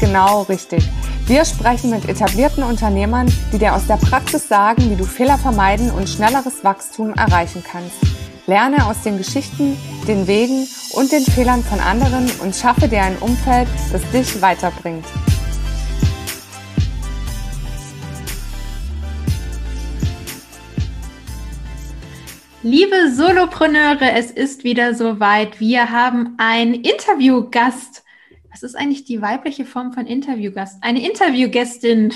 genau richtig. Wir sprechen mit etablierten Unternehmern, die dir aus der Praxis sagen, wie du Fehler vermeiden und schnelleres Wachstum erreichen kannst. Lerne aus den Geschichten, den Wegen und den Fehlern von anderen und schaffe dir ein Umfeld, das dich weiterbringt. Liebe Solopreneure, es ist wieder soweit. Wir haben einen Interviewgast was ist eigentlich die weibliche Form von Interviewgast? Eine Interviewgästin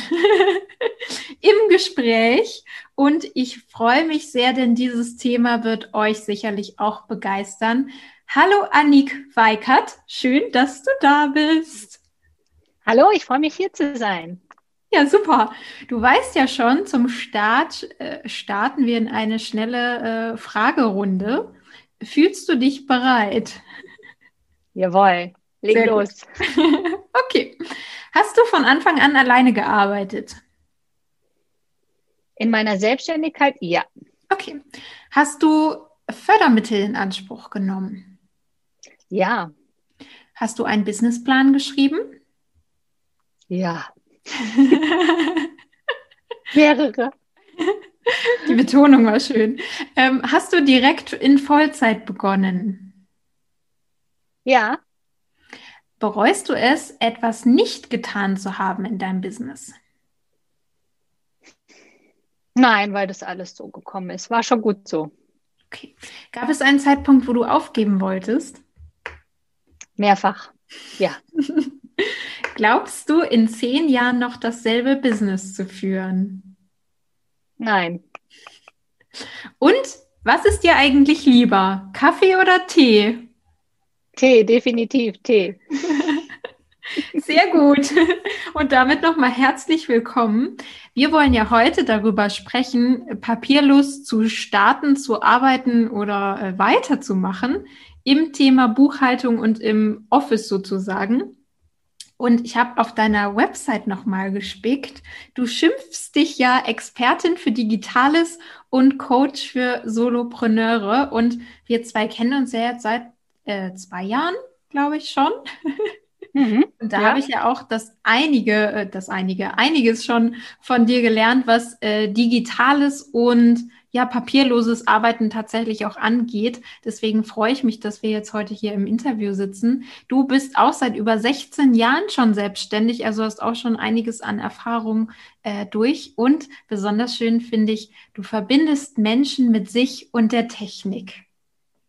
im Gespräch. Und ich freue mich sehr, denn dieses Thema wird euch sicherlich auch begeistern. Hallo Annik Weikert, schön, dass du da bist. Hallo, ich freue mich hier zu sein. Ja, super. Du weißt ja schon, zum Start äh, starten wir in eine schnelle äh, Fragerunde. Fühlst du dich bereit? Jawohl. Leg Sehr los. okay. Hast du von Anfang an alleine gearbeitet? In meiner Selbstständigkeit, ja. Okay. Hast du Fördermittel in Anspruch genommen? Ja. Hast du einen Businessplan geschrieben? Ja. Mehrere. Die Betonung war schön. Ähm, hast du direkt in Vollzeit begonnen? Ja. Bereust du es, etwas nicht getan zu haben in deinem Business? Nein, weil das alles so gekommen ist. War schon gut so. Okay. Gab es einen Zeitpunkt, wo du aufgeben wolltest? Mehrfach, ja. Glaubst du, in zehn Jahren noch dasselbe Business zu führen? Nein. Und was ist dir eigentlich lieber? Kaffee oder Tee? Tee, definitiv Tee. Sehr gut. Und damit nochmal herzlich willkommen. Wir wollen ja heute darüber sprechen, papierlos zu starten, zu arbeiten oder äh, weiterzumachen im Thema Buchhaltung und im Office sozusagen. Und ich habe auf deiner Website nochmal gespickt. Du schimpfst dich ja Expertin für Digitales und Coach für Solopreneure. Und wir zwei kennen uns ja jetzt seit äh, zwei Jahren, glaube ich schon. Mhm, und da ja. habe ich ja auch das einige, äh, das einige, einiges schon von dir gelernt, was äh, digitales und ja, papierloses Arbeiten tatsächlich auch angeht. Deswegen freue ich mich, dass wir jetzt heute hier im Interview sitzen. Du bist auch seit über 16 Jahren schon selbstständig, also hast auch schon einiges an Erfahrung äh, durch. Und besonders schön finde ich, du verbindest Menschen mit sich und der Technik.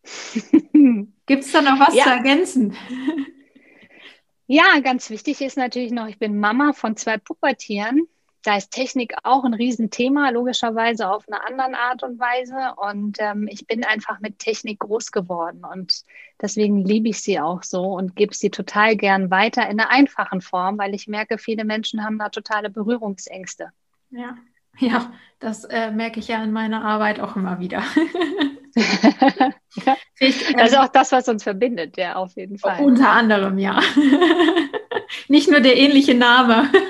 Gibt es da noch was ja. zu ergänzen? Ja, ganz wichtig ist natürlich noch, ich bin Mama von zwei Pubertieren. Da ist Technik auch ein Riesenthema, logischerweise auf eine andere Art und Weise. Und ähm, ich bin einfach mit Technik groß geworden. Und deswegen liebe ich sie auch so und gebe sie total gern weiter in einer einfachen Form, weil ich merke, viele Menschen haben da totale Berührungsängste. Ja, ja, das äh, merke ich ja in meiner Arbeit auch immer wieder. ja. Das ist auch das, was uns verbindet, ja, auf jeden Fall. Unter anderem, ja. Nicht nur der ähnliche Name.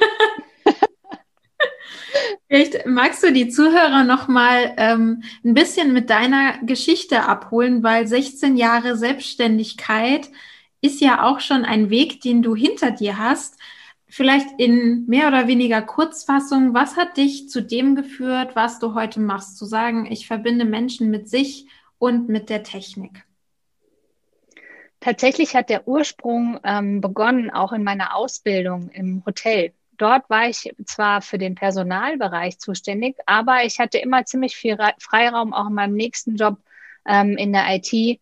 Vielleicht magst du die Zuhörer noch mal ähm, ein bisschen mit deiner Geschichte abholen, weil 16 Jahre Selbstständigkeit ist ja auch schon ein Weg, den du hinter dir hast. Vielleicht in mehr oder weniger Kurzfassung, was hat dich zu dem geführt, was du heute machst? Zu sagen, ich verbinde Menschen mit sich und mit der Technik. Tatsächlich hat der Ursprung ähm, begonnen, auch in meiner Ausbildung im Hotel. Dort war ich zwar für den Personalbereich zuständig, aber ich hatte immer ziemlich viel Freiraum, auch in meinem nächsten Job ähm, in der IT,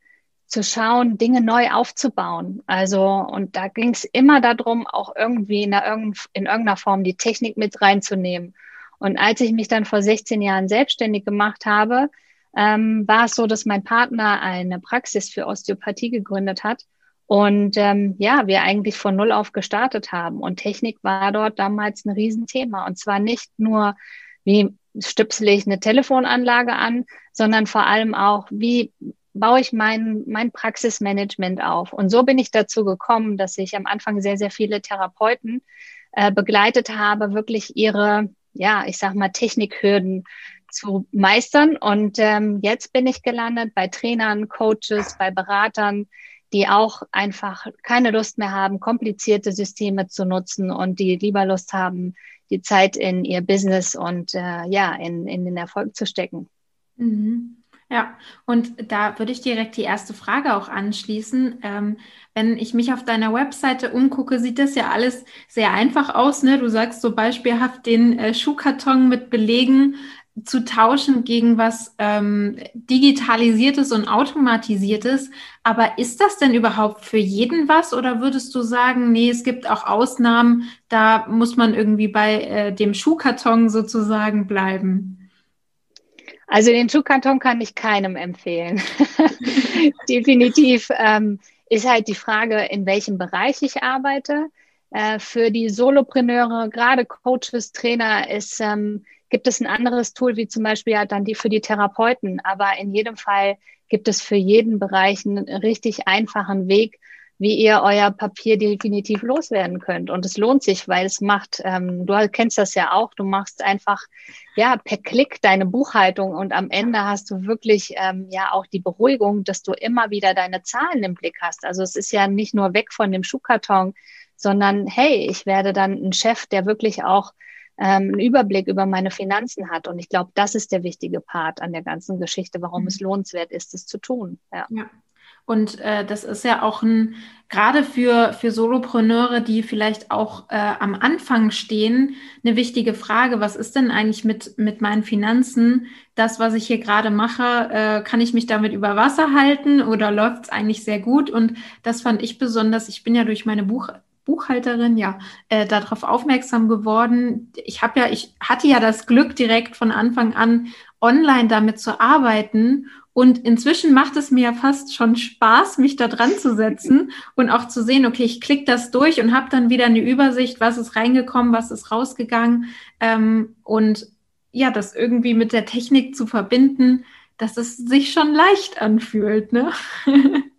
zu schauen, Dinge neu aufzubauen. Also, und da ging es immer darum, auch irgendwie in, in irgendeiner Form die Technik mit reinzunehmen. Und als ich mich dann vor 16 Jahren selbstständig gemacht habe, ähm, war es so, dass mein Partner eine Praxis für Osteopathie gegründet hat. Und ähm, ja, wir eigentlich von Null auf gestartet haben. Und Technik war dort damals ein Riesenthema. Und zwar nicht nur, wie stöpsele ich eine Telefonanlage an, sondern vor allem auch, wie baue ich mein, mein Praxismanagement auf. Und so bin ich dazu gekommen, dass ich am Anfang sehr, sehr viele Therapeuten äh, begleitet habe, wirklich ihre, ja, ich sag mal, Technikhürden zu meistern. Und ähm, jetzt bin ich gelandet bei Trainern, Coaches, bei Beratern, die auch einfach keine Lust mehr haben, komplizierte Systeme zu nutzen und die lieber Lust haben, die Zeit in ihr Business und äh, ja, in, in den Erfolg zu stecken. Mhm. Ja, und da würde ich direkt die erste Frage auch anschließen. Ähm, wenn ich mich auf deiner Webseite umgucke, sieht das ja alles sehr einfach aus. Ne? Du sagst so beispielhaft den äh, Schuhkarton mit Belegen zu tauschen gegen was ähm, Digitalisiertes und Automatisiertes. Aber ist das denn überhaupt für jeden was? Oder würdest du sagen, nee, es gibt auch Ausnahmen, da muss man irgendwie bei äh, dem Schuhkarton sozusagen bleiben? Also den Schuhkarton kann ich keinem empfehlen. Definitiv ähm, ist halt die Frage, in welchem Bereich ich arbeite. Äh, für die Solopreneure, gerade Coaches, Trainer, ist ähm, gibt es ein anderes Tool, wie zum Beispiel ja dann die für die Therapeuten. Aber in jedem Fall gibt es für jeden Bereich einen richtig einfachen Weg, wie ihr euer Papier definitiv loswerden könnt. Und es lohnt sich, weil es macht, ähm, du kennst das ja auch, du machst einfach ja per Klick deine Buchhaltung und am Ende hast du wirklich ähm, ja auch die Beruhigung, dass du immer wieder deine Zahlen im Blick hast. Also es ist ja nicht nur weg von dem Schuhkarton, sondern hey, ich werde dann ein Chef, der wirklich auch ähm, einen Überblick über meine Finanzen hat. Und ich glaube, das ist der wichtige Part an der ganzen Geschichte, warum mhm. es lohnenswert ist, es zu tun. Ja. ja. Und äh, das ist ja auch ein, gerade für, für Solopreneure, die vielleicht auch äh, am Anfang stehen, eine wichtige Frage. Was ist denn eigentlich mit, mit meinen Finanzen? Das, was ich hier gerade mache, äh, kann ich mich damit über Wasser halten oder läuft es eigentlich sehr gut? Und das fand ich besonders. Ich bin ja durch meine Buch, Buchhalterin, ja, äh, darauf aufmerksam geworden. Ich habe ja, ich hatte ja das Glück, direkt von Anfang an online damit zu arbeiten. Und inzwischen macht es mir ja fast schon Spaß, mich da dran zu setzen und auch zu sehen, okay, ich klicke das durch und habe dann wieder eine Übersicht, was ist reingekommen, was ist rausgegangen. Ähm, und ja, das irgendwie mit der Technik zu verbinden, dass es sich schon leicht anfühlt. Ne?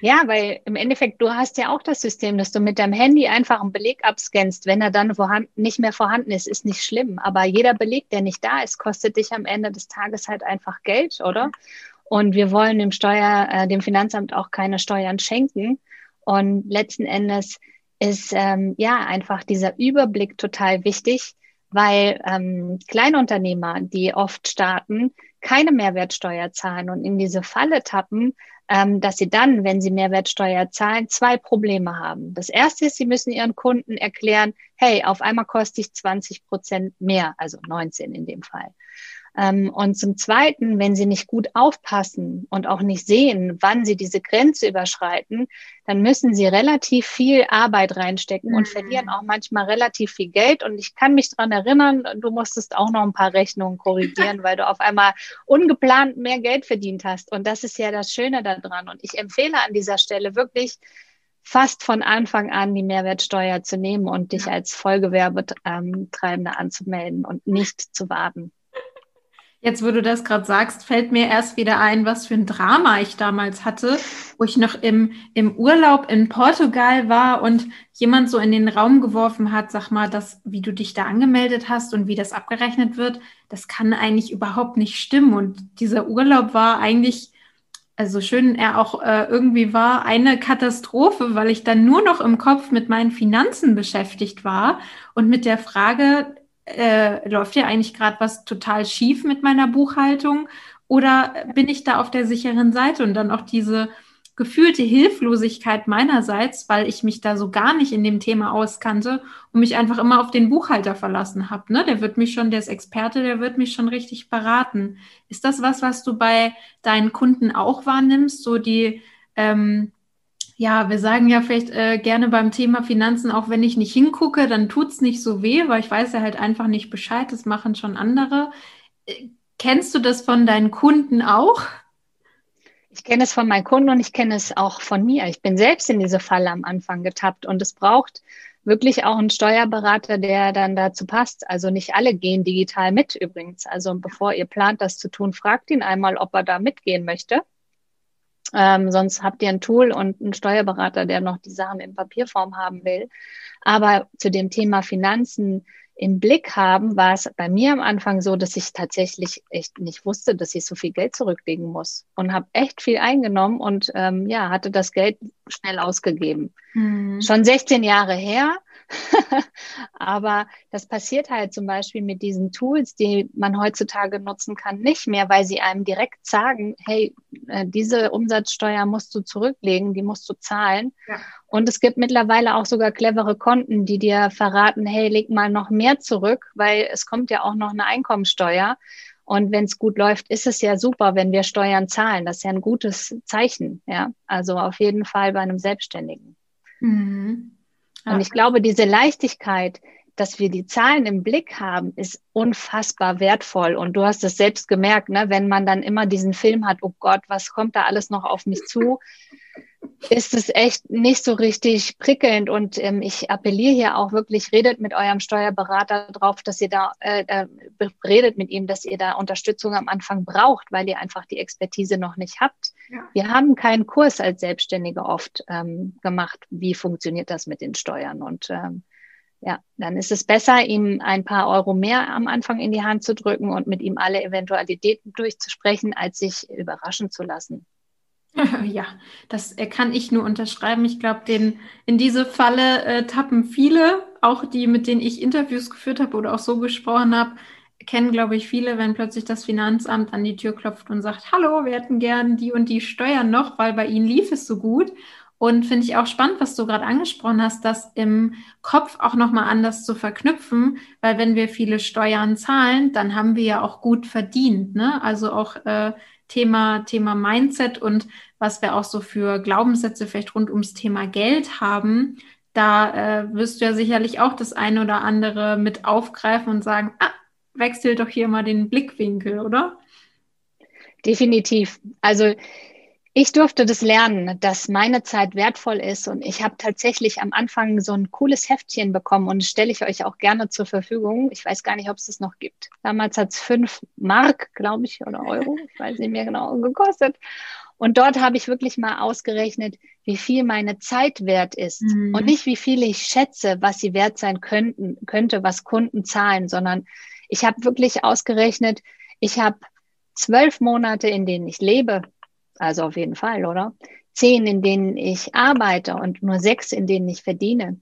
Ja, weil im Endeffekt, du hast ja auch das System, dass du mit deinem Handy einfach einen Beleg abscannst. Wenn er dann nicht mehr vorhanden ist, ist nicht schlimm. Aber jeder Beleg, der nicht da ist, kostet dich am Ende des Tages halt einfach Geld, oder? Und wir wollen dem Steuer, äh, dem Finanzamt auch keine Steuern schenken. Und letzten Endes ist ähm, ja einfach dieser Überblick total wichtig, weil ähm, Kleinunternehmer, die oft starten, keine Mehrwertsteuer zahlen und in diese Falle tappen, dass sie dann, wenn sie Mehrwertsteuer zahlen, zwei Probleme haben. Das erste ist, sie müssen ihren Kunden erklären, hey, auf einmal koste ich 20 Prozent mehr, also 19 in dem Fall. Ähm, und zum Zweiten, wenn sie nicht gut aufpassen und auch nicht sehen, wann sie diese Grenze überschreiten, dann müssen sie relativ viel Arbeit reinstecken mhm. und verlieren auch manchmal relativ viel Geld. Und ich kann mich dran erinnern, du musstest auch noch ein paar Rechnungen korrigieren, weil du auf einmal ungeplant mehr Geld verdient hast. Und das ist ja das Schöne daran. Und ich empfehle an dieser Stelle wirklich, fast von Anfang an die Mehrwertsteuer zu nehmen und dich als Vollgewerbetreibender anzumelden und nicht zu warten. Jetzt, wo du das gerade sagst, fällt mir erst wieder ein, was für ein Drama ich damals hatte, wo ich noch im, im Urlaub in Portugal war und jemand so in den Raum geworfen hat, sag mal, das, wie du dich da angemeldet hast und wie das abgerechnet wird, das kann eigentlich überhaupt nicht stimmen. Und dieser Urlaub war eigentlich, also schön er auch äh, irgendwie war, eine Katastrophe, weil ich dann nur noch im Kopf mit meinen Finanzen beschäftigt war und mit der Frage, äh, läuft ja eigentlich gerade was total schief mit meiner Buchhaltung oder bin ich da auf der sicheren Seite und dann auch diese gefühlte Hilflosigkeit meinerseits, weil ich mich da so gar nicht in dem Thema auskannte und mich einfach immer auf den Buchhalter verlassen habe. Ne? Der wird mich schon, der ist Experte, der wird mich schon richtig beraten. Ist das was, was du bei deinen Kunden auch wahrnimmst? So die ähm, ja, wir sagen ja vielleicht äh, gerne beim Thema Finanzen, auch wenn ich nicht hingucke, dann tut es nicht so weh, weil ich weiß ja halt einfach nicht Bescheid, das machen schon andere. Äh, kennst du das von deinen Kunden auch? Ich kenne es von meinen Kunden und ich kenne es auch von mir. Ich bin selbst in diese Falle am Anfang getappt und es braucht wirklich auch einen Steuerberater, der dann dazu passt. Also nicht alle gehen digital mit übrigens. Also bevor ihr plant, das zu tun, fragt ihn einmal, ob er da mitgehen möchte. Ähm, sonst habt ihr ein Tool und einen Steuerberater, der noch die Sachen in Papierform haben will. Aber zu dem Thema Finanzen im Blick haben, war es bei mir am Anfang so, dass ich tatsächlich echt nicht wusste, dass ich so viel Geld zurücklegen muss und habe echt viel eingenommen und ähm, ja, hatte das Geld schnell ausgegeben. Mhm. Schon 16 Jahre her, Aber das passiert halt zum Beispiel mit diesen Tools, die man heutzutage nutzen kann, nicht mehr, weil sie einem direkt sagen, hey, äh, diese Umsatzsteuer musst du zurücklegen, die musst du zahlen. Ja. Und es gibt mittlerweile auch sogar clevere Konten, die dir verraten, hey, leg mal noch mehr zurück, weil es kommt ja auch noch eine Einkommensteuer. Und wenn es gut läuft, ist es ja super, wenn wir Steuern zahlen. Das ist ja ein gutes Zeichen. Ja, also auf jeden Fall bei einem Selbstständigen. Mhm. Und ich glaube, diese Leichtigkeit, dass wir die Zahlen im Blick haben, ist unfassbar wertvoll. Und du hast es selbst gemerkt, ne? wenn man dann immer diesen Film hat, oh Gott, was kommt da alles noch auf mich zu, ist es echt nicht so richtig prickelnd. Und ähm, ich appelliere hier auch wirklich, redet mit eurem Steuerberater drauf, dass ihr da, äh, äh, redet mit ihm, dass ihr da Unterstützung am Anfang braucht, weil ihr einfach die Expertise noch nicht habt. Ja. Wir haben keinen Kurs als Selbstständige oft ähm, gemacht. Wie funktioniert das mit den Steuern? Und ähm, ja, dann ist es besser, ihm ein paar Euro mehr am Anfang in die Hand zu drücken und mit ihm alle Eventualitäten durchzusprechen, als sich überraschen zu lassen. Ja, das äh, kann ich nur unterschreiben. Ich glaube, in diese Falle äh, tappen viele, auch die, mit denen ich Interviews geführt habe oder auch so gesprochen habe, kennen, glaube ich, viele, wenn plötzlich das Finanzamt an die Tür klopft und sagt, hallo, wir hätten gern die und die Steuern noch, weil bei ihnen lief es so gut. Und finde ich auch spannend, was du gerade angesprochen hast, das im Kopf auch nochmal anders zu verknüpfen, weil wenn wir viele Steuern zahlen, dann haben wir ja auch gut verdient. Ne? Also auch äh, Thema, Thema Mindset und was wir auch so für Glaubenssätze vielleicht rund ums Thema Geld haben, da äh, wirst du ja sicherlich auch das eine oder andere mit aufgreifen und sagen, ah, wechsel doch hier mal den Blickwinkel, oder? Definitiv. Also ich durfte das lernen, dass meine Zeit wertvoll ist und ich habe tatsächlich am Anfang so ein cooles Heftchen bekommen und stelle ich euch auch gerne zur Verfügung. Ich weiß gar nicht, ob es das noch gibt. Damals hat es fünf Mark, glaube ich, oder Euro, ich weiß nicht mehr genau, gekostet. Und dort habe ich wirklich mal ausgerechnet, wie viel meine Zeit wert ist mhm. und nicht wie viel ich schätze, was sie wert sein könnten, könnte, was Kunden zahlen, sondern ich habe wirklich ausgerechnet, ich habe zwölf Monate, in denen ich lebe also auf jeden Fall, oder? Zehn, in denen ich arbeite und nur sechs, in denen ich verdiene.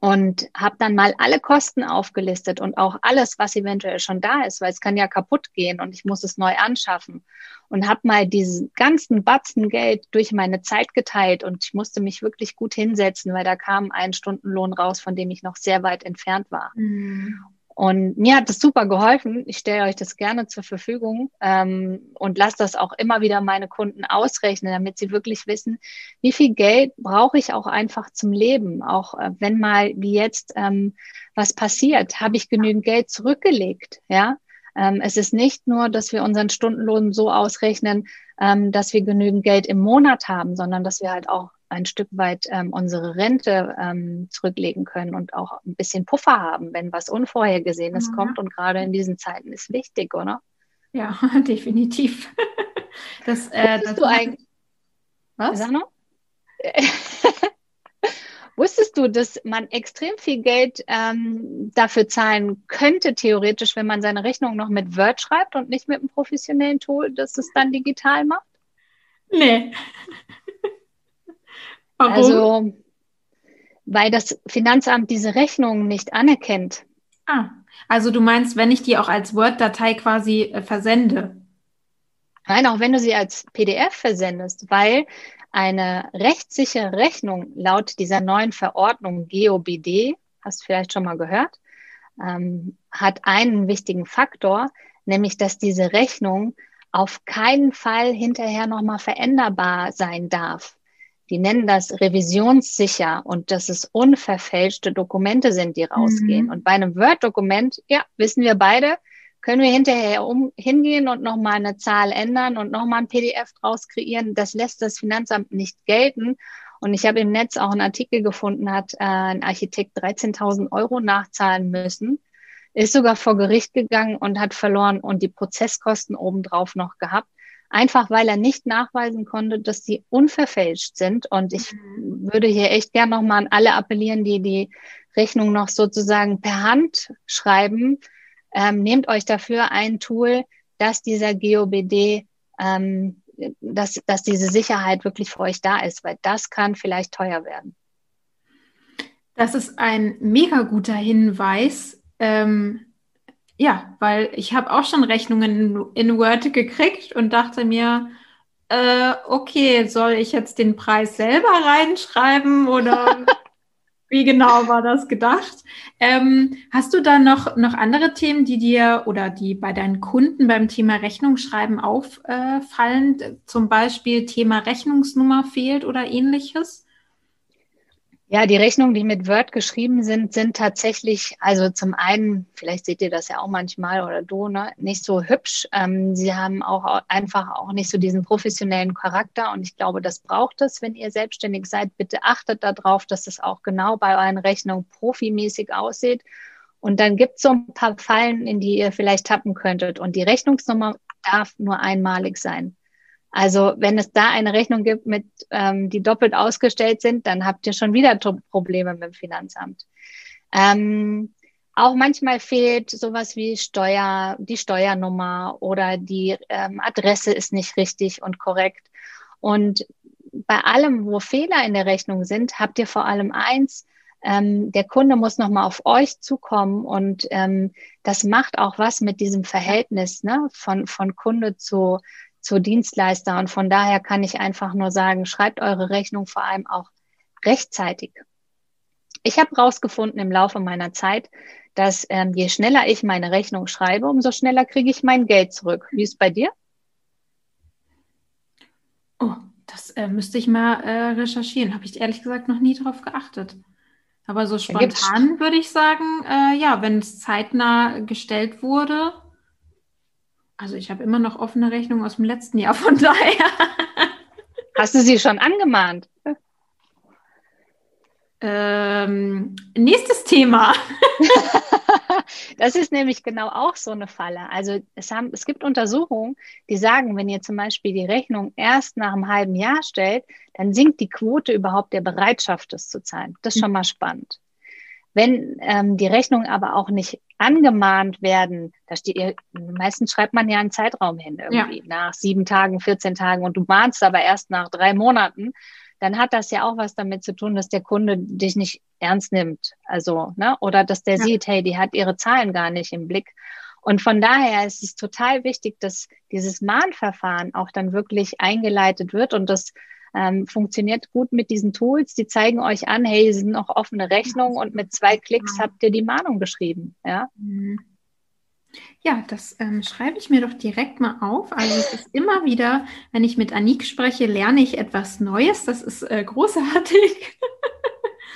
Und habe dann mal alle Kosten aufgelistet und auch alles, was eventuell schon da ist, weil es kann ja kaputt gehen und ich muss es neu anschaffen. Und habe mal diesen ganzen Batzen Geld durch meine Zeit geteilt und ich musste mich wirklich gut hinsetzen, weil da kam ein Stundenlohn raus, von dem ich noch sehr weit entfernt war. Mhm. Und mir hat das super geholfen. Ich stelle euch das gerne zur Verfügung ähm, und lasse das auch immer wieder meine Kunden ausrechnen, damit sie wirklich wissen, wie viel Geld brauche ich auch einfach zum Leben. Auch äh, wenn mal wie jetzt ähm, was passiert, habe ich genügend Geld zurückgelegt. Ja, ähm, es ist nicht nur, dass wir unseren Stundenlohn so ausrechnen, ähm, dass wir genügend Geld im Monat haben, sondern dass wir halt auch ein Stück weit ähm, unsere Rente ähm, zurücklegen können und auch ein bisschen Puffer haben, wenn was Unvorhergesehenes mhm. kommt. Und gerade in diesen Zeiten ist wichtig, oder? Ja, definitiv. das, äh, das du eigentlich. Was? Sag noch? Wusstest du, dass man extrem viel Geld ähm, dafür zahlen könnte, theoretisch, wenn man seine Rechnung noch mit Word schreibt und nicht mit einem professionellen Tool, das es dann digital macht? Nee. Warum? Also, weil das Finanzamt diese Rechnung nicht anerkennt. Ah, also du meinst, wenn ich die auch als Word-Datei quasi äh, versende? Nein, auch wenn du sie als PDF versendest, weil eine rechtssichere Rechnung laut dieser neuen Verordnung GOBD, hast du vielleicht schon mal gehört, ähm, hat einen wichtigen Faktor, nämlich dass diese Rechnung auf keinen Fall hinterher nochmal veränderbar sein darf. Die nennen das revisionssicher und dass es unverfälschte Dokumente sind, die rausgehen. Mhm. Und bei einem Word-Dokument, ja, wissen wir beide, können wir hinterher um, hingehen und nochmal eine Zahl ändern und nochmal ein PDF draus kreieren. Das lässt das Finanzamt nicht gelten. Und ich habe im Netz auch einen Artikel gefunden, hat äh, ein Architekt 13.000 Euro nachzahlen müssen, ist sogar vor Gericht gegangen und hat verloren und die Prozesskosten obendrauf noch gehabt, einfach weil er nicht nachweisen konnte, dass die unverfälscht sind. Und ich mhm. würde hier echt gern nochmal an alle appellieren, die die Rechnung noch sozusagen per Hand schreiben. Ähm, nehmt euch dafür ein Tool, dass dieser GOBD, ähm, dass, dass diese Sicherheit wirklich für euch da ist, weil das kann vielleicht teuer werden. Das ist ein mega guter Hinweis. Ähm, ja, weil ich habe auch schon Rechnungen in, in Word gekriegt und dachte mir, äh, okay, soll ich jetzt den Preis selber reinschreiben oder wie genau war das gedacht? Ähm, hast du da noch, noch andere Themen, die dir oder die bei deinen Kunden beim Thema Rechnungsschreiben auffallen? Zum Beispiel Thema Rechnungsnummer fehlt oder ähnliches? Ja, die Rechnungen, die mit Word geschrieben sind, sind tatsächlich, also zum einen, vielleicht seht ihr das ja auch manchmal oder du, ne, nicht so hübsch. Ähm, sie haben auch einfach auch nicht so diesen professionellen Charakter und ich glaube, das braucht es, wenn ihr selbstständig seid. Bitte achtet darauf, dass es auch genau bei euren Rechnungen profimäßig aussieht. Und dann gibt es so ein paar Fallen, in die ihr vielleicht tappen könntet. Und die Rechnungsnummer darf nur einmalig sein. Also wenn es da eine Rechnung gibt, mit, ähm, die doppelt ausgestellt sind, dann habt ihr schon wieder Probleme mit dem Finanzamt. Ähm, auch manchmal fehlt sowas wie Steuer, die Steuernummer oder die ähm, Adresse ist nicht richtig und korrekt. Und bei allem, wo Fehler in der Rechnung sind, habt ihr vor allem eins, ähm, der Kunde muss nochmal auf euch zukommen und ähm, das macht auch was mit diesem Verhältnis ne, von, von Kunde zu, zu Dienstleister. Und von daher kann ich einfach nur sagen, schreibt eure Rechnung vor allem auch rechtzeitig. Ich habe herausgefunden im Laufe meiner Zeit, dass ähm, je schneller ich meine Rechnung schreibe, umso schneller kriege ich mein Geld zurück. Wie ist es bei dir? Oh, das äh, müsste ich mal äh, recherchieren. Habe ich ehrlich gesagt noch nie darauf geachtet. Aber so spontan würde ich sagen, äh, ja, wenn es zeitnah gestellt wurde, also ich habe immer noch offene Rechnungen aus dem letzten Jahr, von daher. Hast du sie schon angemahnt? Ähm, nächstes Thema. das ist nämlich genau auch so eine Falle. Also es, haben, es gibt Untersuchungen, die sagen, wenn ihr zum Beispiel die Rechnung erst nach einem halben Jahr stellt, dann sinkt die Quote überhaupt der Bereitschaft, das zu zahlen. Das ist schon mal spannend. Wenn ähm, die Rechnungen aber auch nicht angemahnt werden, da steht, meistens schreibt man ja einen Zeitraum hin, irgendwie ja. nach sieben Tagen, 14 Tagen und du mahnst aber erst nach drei Monaten, dann hat das ja auch was damit zu tun, dass der Kunde dich nicht ernst nimmt. Also, ne, oder dass der ja. sieht, hey, die hat ihre Zahlen gar nicht im Blick. Und von daher ist es total wichtig, dass dieses Mahnverfahren auch dann wirklich eingeleitet wird und das ähm, funktioniert gut mit diesen Tools. Die zeigen euch an, hey, sie sind noch offene Rechnungen und mit zwei Klicks habt ihr die Mahnung geschrieben. Ja, ja das ähm, schreibe ich mir doch direkt mal auf. Also es ist immer wieder, wenn ich mit Anik spreche, lerne ich etwas Neues. Das ist äh, großartig.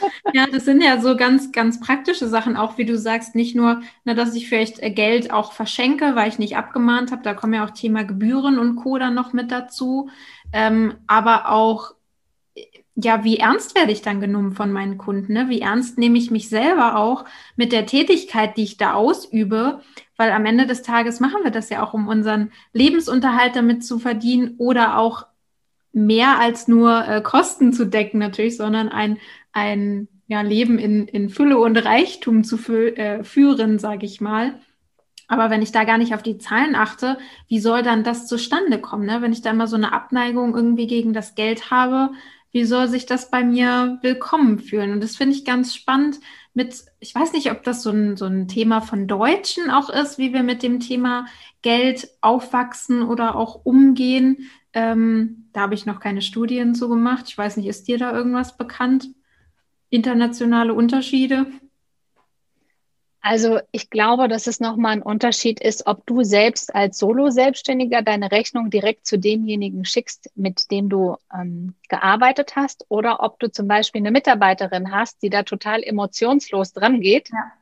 ja, das sind ja so ganz, ganz praktische Sachen, auch wie du sagst, nicht nur, na, dass ich vielleicht äh, Geld auch verschenke, weil ich nicht abgemahnt habe, da kommen ja auch Thema Gebühren und Co. dann noch mit dazu, ähm, aber auch, ja, wie ernst werde ich dann genommen von meinen Kunden? Ne? Wie ernst nehme ich mich selber auch mit der Tätigkeit, die ich da ausübe? Weil am Ende des Tages machen wir das ja auch, um unseren Lebensunterhalt damit zu verdienen oder auch mehr als nur äh, Kosten zu decken natürlich, sondern ein ein ja, Leben in, in Fülle und Reichtum zu fü äh, führen, sage ich mal. Aber wenn ich da gar nicht auf die Zahlen achte, wie soll dann das zustande kommen? Ne? Wenn ich da immer so eine Abneigung irgendwie gegen das Geld habe, wie soll sich das bei mir willkommen fühlen? Und das finde ich ganz spannend mit, ich weiß nicht, ob das so ein, so ein Thema von Deutschen auch ist, wie wir mit dem Thema Geld aufwachsen oder auch umgehen. Ähm, da habe ich noch keine Studien zu gemacht. Ich weiß nicht, ist dir da irgendwas bekannt? internationale Unterschiede? Also ich glaube, dass es nochmal ein Unterschied ist, ob du selbst als Solo-Selbstständiger deine Rechnung direkt zu demjenigen schickst, mit dem du ähm, gearbeitet hast, oder ob du zum Beispiel eine Mitarbeiterin hast, die da total emotionslos dran geht. Ja.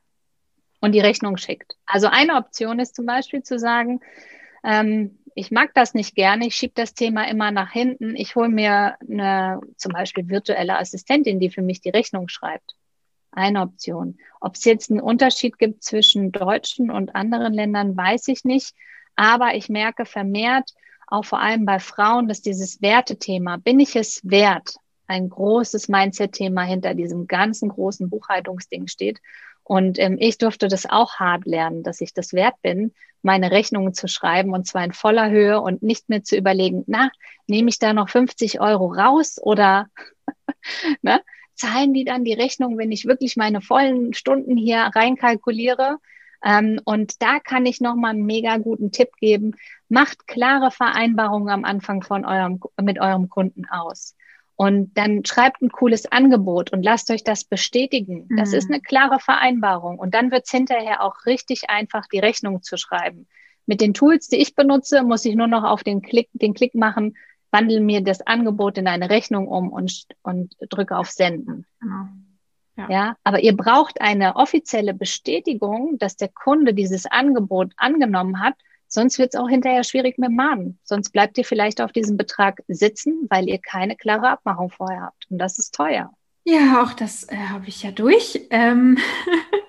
und die Rechnung schickt. Also eine Option ist zum Beispiel zu sagen, ähm, ich mag das nicht gerne, ich schiebe das Thema immer nach hinten. Ich hole mir eine zum Beispiel virtuelle Assistentin, die für mich die Rechnung schreibt. Eine Option. Ob es jetzt einen Unterschied gibt zwischen deutschen und anderen Ländern, weiß ich nicht. Aber ich merke vermehrt, auch vor allem bei Frauen, dass dieses Wertethema, bin ich es wert, ein großes Mindset-Thema hinter diesem ganzen großen Buchhaltungsding steht. Und ähm, ich durfte das auch hart lernen, dass ich das wert bin, meine Rechnungen zu schreiben und zwar in voller Höhe und nicht mehr zu überlegen, na, nehme ich da noch 50 Euro raus oder ne, zahlen die dann die Rechnung, wenn ich wirklich meine vollen Stunden hier reinkalkuliere? Ähm, und da kann ich nochmal einen mega guten Tipp geben. Macht klare Vereinbarungen am Anfang von eurem, mit eurem Kunden aus. Und dann schreibt ein cooles Angebot und lasst euch das bestätigen. Das mhm. ist eine klare Vereinbarung. Und dann wird es hinterher auch richtig einfach, die Rechnung zu schreiben. Mit den Tools, die ich benutze, muss ich nur noch auf den Klick, den Klick machen, wandle mir das Angebot in eine Rechnung um und, und drücke auf Senden. Genau. Ja. ja, aber ihr braucht eine offizielle Bestätigung, dass der Kunde dieses Angebot angenommen hat, Sonst wird es auch hinterher schwierig mit dem Magen. Sonst bleibt ihr vielleicht auf diesem Betrag sitzen, weil ihr keine klare Abmachung vorher habt. Und das ist teuer. Ja, auch das äh, habe ich ja durch. Ähm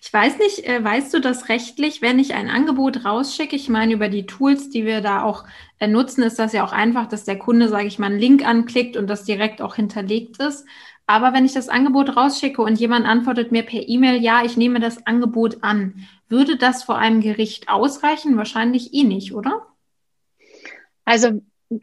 ich weiß nicht, äh, weißt du das rechtlich, wenn ich ein Angebot rausschicke? Ich meine, über die Tools, die wir da auch äh, nutzen, ist das ja auch einfach, dass der Kunde, sage ich mal, einen Link anklickt und das direkt auch hinterlegt ist. Aber wenn ich das Angebot rausschicke und jemand antwortet mir per E-Mail, ja, ich nehme das Angebot an, würde das vor einem Gericht ausreichen? Wahrscheinlich eh nicht, oder? Also,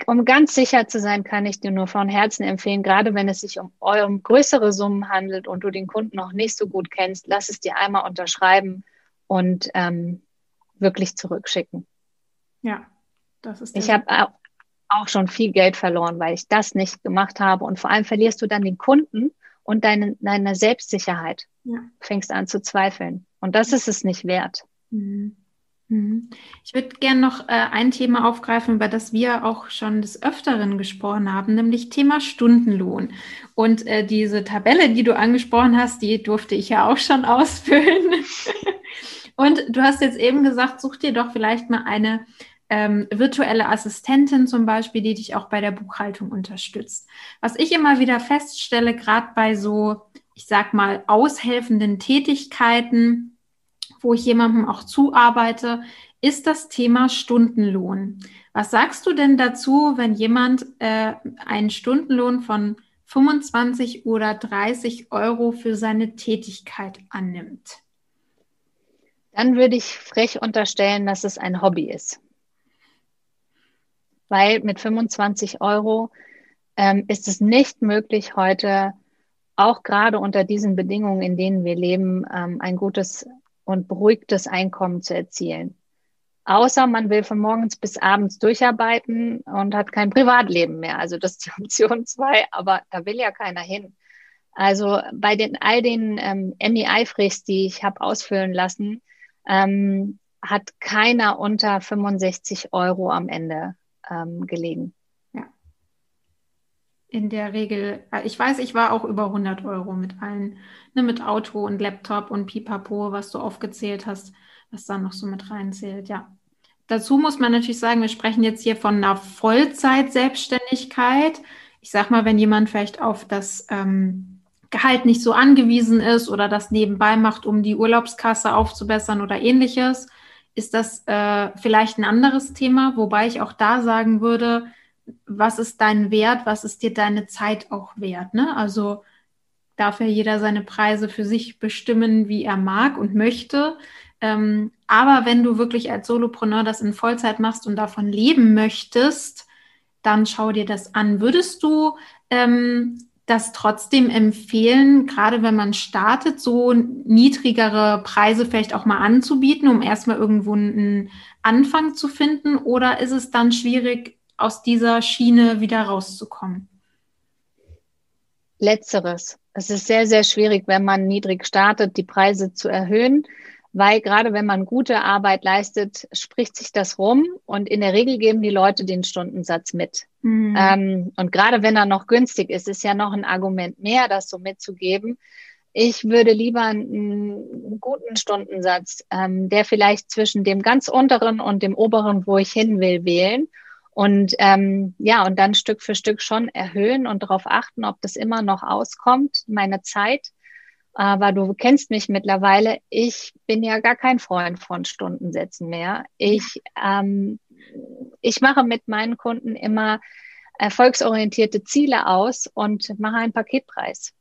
um ganz sicher zu sein, kann ich dir nur von Herzen empfehlen, gerade wenn es sich um, um größere Summen handelt und du den Kunden noch nicht so gut kennst, lass es dir einmal unterschreiben und ähm, wirklich zurückschicken. Ja, das ist. Ich habe auch schon viel Geld verloren, weil ich das nicht gemacht habe. Und vor allem verlierst du dann den Kunden und deine, deine Selbstsicherheit. Ja. Fängst an zu zweifeln. Und das ist es nicht wert. Mhm. Mhm. Ich würde gerne noch äh, ein Thema aufgreifen, über das wir auch schon des Öfteren gesprochen haben, nämlich Thema Stundenlohn. Und äh, diese Tabelle, die du angesprochen hast, die durfte ich ja auch schon ausfüllen. Und du hast jetzt eben gesagt, such dir doch vielleicht mal eine ähm, virtuelle Assistentin zum Beispiel, die dich auch bei der Buchhaltung unterstützt. Was ich immer wieder feststelle, gerade bei so, ich sag mal, aushelfenden Tätigkeiten, wo ich jemandem auch zuarbeite, ist das Thema Stundenlohn. Was sagst du denn dazu, wenn jemand äh, einen Stundenlohn von 25 oder 30 Euro für seine Tätigkeit annimmt? Dann würde ich frech unterstellen, dass es ein Hobby ist weil mit 25 Euro ähm, ist es nicht möglich, heute auch gerade unter diesen Bedingungen, in denen wir leben, ähm, ein gutes und beruhigtes Einkommen zu erzielen. Außer man will von morgens bis abends durcharbeiten und hat kein Privatleben mehr. Also das ist die Option zwei, aber da will ja keiner hin. Also bei den all den ähm, MEI-Frichs, die ich habe ausfüllen lassen, ähm, hat keiner unter 65 Euro am Ende ähm, gelegen. In der Regel, äh, ich weiß, ich war auch über 100 Euro mit allen, ne, mit Auto und Laptop und Pipapo, was du aufgezählt hast, was da noch so mit reinzählt, ja. Dazu muss man natürlich sagen, wir sprechen jetzt hier von einer Vollzeit-Selbstständigkeit. Ich sag mal, wenn jemand vielleicht auf das ähm, Gehalt nicht so angewiesen ist oder das nebenbei macht, um die Urlaubskasse aufzubessern oder ähnliches, ist das äh, vielleicht ein anderes Thema, wobei ich auch da sagen würde, was ist dein Wert, was ist dir deine Zeit auch wert? Ne? Also darf ja jeder seine Preise für sich bestimmen, wie er mag und möchte. Ähm, aber wenn du wirklich als Solopreneur das in Vollzeit machst und davon leben möchtest, dann schau dir das an. Würdest du ähm, das trotzdem empfehlen, gerade wenn man startet, so niedrigere Preise vielleicht auch mal anzubieten, um erstmal irgendwo einen Anfang zu finden? Oder ist es dann schwierig, aus dieser Schiene wieder rauszukommen? Letzteres. Es ist sehr, sehr schwierig, wenn man niedrig startet, die Preise zu erhöhen weil gerade wenn man gute Arbeit leistet, spricht sich das rum und in der Regel geben die Leute den Stundensatz mit. Mhm. Ähm, und gerade wenn er noch günstig ist, ist ja noch ein Argument mehr, das so mitzugeben. ich würde lieber einen guten Stundensatz, ähm, der vielleicht zwischen dem ganz unteren und dem oberen, wo ich hin will, wählen. Und ähm, ja, und dann Stück für Stück schon erhöhen und darauf achten, ob das immer noch auskommt, meine Zeit. Aber du kennst mich mittlerweile. Ich bin ja gar kein Freund von Stundensätzen mehr. Ich, ähm, ich mache mit meinen Kunden immer erfolgsorientierte Ziele aus und mache einen Paketpreis.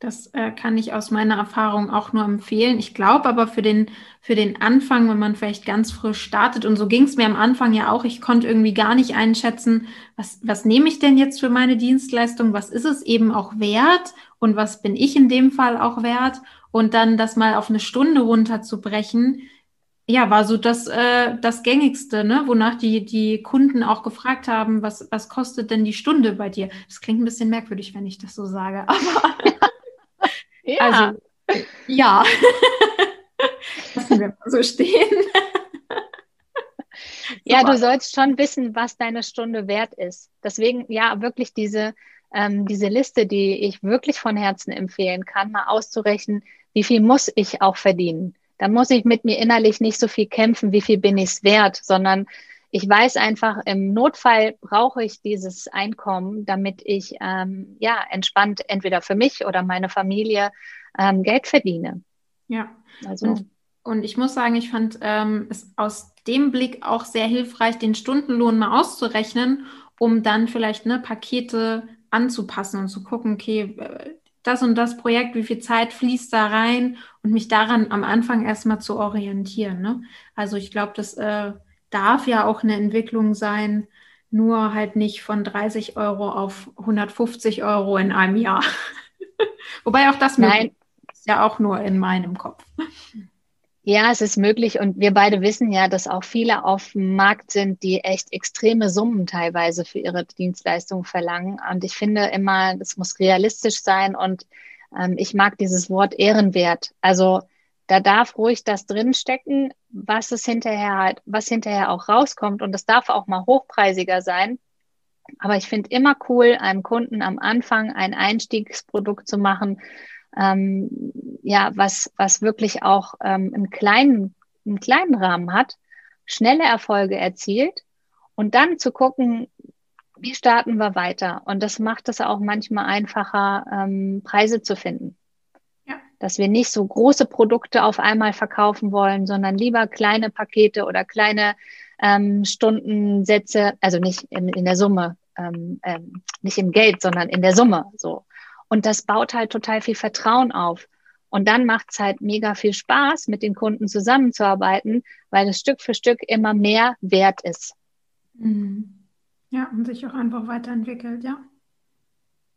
Das äh, kann ich aus meiner Erfahrung auch nur empfehlen. Ich glaube aber für den, für den Anfang, wenn man vielleicht ganz frisch startet, und so ging es mir am Anfang ja auch, ich konnte irgendwie gar nicht einschätzen, was, was nehme ich denn jetzt für meine Dienstleistung, was ist es eben auch wert und was bin ich in dem Fall auch wert und dann das mal auf eine Stunde runterzubrechen, ja, war so das, äh, das Gängigste, ne? wonach die, die Kunden auch gefragt haben, was, was kostet denn die Stunde bei dir? Das klingt ein bisschen merkwürdig, wenn ich das so sage, aber ja. Also, ja. Lassen wir mal so stehen. ja, du sollst schon wissen, was deine Stunde wert ist. Deswegen, ja, wirklich diese, ähm, diese Liste, die ich wirklich von Herzen empfehlen kann, mal auszurechnen, wie viel muss ich auch verdienen. Da muss ich mit mir innerlich nicht so viel kämpfen, wie viel bin ich es wert, sondern ich weiß einfach, im Notfall brauche ich dieses Einkommen, damit ich ähm, ja entspannt entweder für mich oder meine Familie ähm, Geld verdiene. Ja. Also. Und, und ich muss sagen, ich fand ähm, es aus dem Blick auch sehr hilfreich, den Stundenlohn mal auszurechnen, um dann vielleicht ne, Pakete anzupassen und zu gucken, okay, äh, das und das Projekt, wie viel Zeit fließt da rein und mich daran am Anfang erstmal zu orientieren. Ne? Also ich glaube, das äh, darf ja auch eine Entwicklung sein, nur halt nicht von 30 Euro auf 150 Euro in einem Jahr. Wobei auch das Nein. ist ja auch nur in meinem Kopf. Ja, es ist möglich und wir beide wissen ja, dass auch viele auf dem Markt sind, die echt extreme Summen teilweise für ihre Dienstleistungen verlangen. Und ich finde immer, das muss realistisch sein und ähm, ich mag dieses Wort Ehrenwert. Also da darf ruhig das drinstecken, was es hinterher halt, was hinterher auch rauskommt. Und das darf auch mal hochpreisiger sein. Aber ich finde immer cool, einem Kunden am Anfang ein Einstiegsprodukt zu machen, ähm, ja, was, was wirklich auch ähm, im kleinen, im kleinen Rahmen hat, schnelle Erfolge erzielt und dann zu gucken, wie starten wir weiter? Und das macht es auch manchmal einfacher, ähm, Preise zu finden dass wir nicht so große Produkte auf einmal verkaufen wollen, sondern lieber kleine Pakete oder kleine ähm, Stundensätze, also nicht in, in der Summe, ähm, ähm, nicht im Geld, sondern in der Summe so. Und das baut halt total viel Vertrauen auf. Und dann macht es halt mega viel Spaß, mit den Kunden zusammenzuarbeiten, weil es Stück für Stück immer mehr wert ist. Mhm. Ja, und sich auch einfach weiterentwickelt, ja.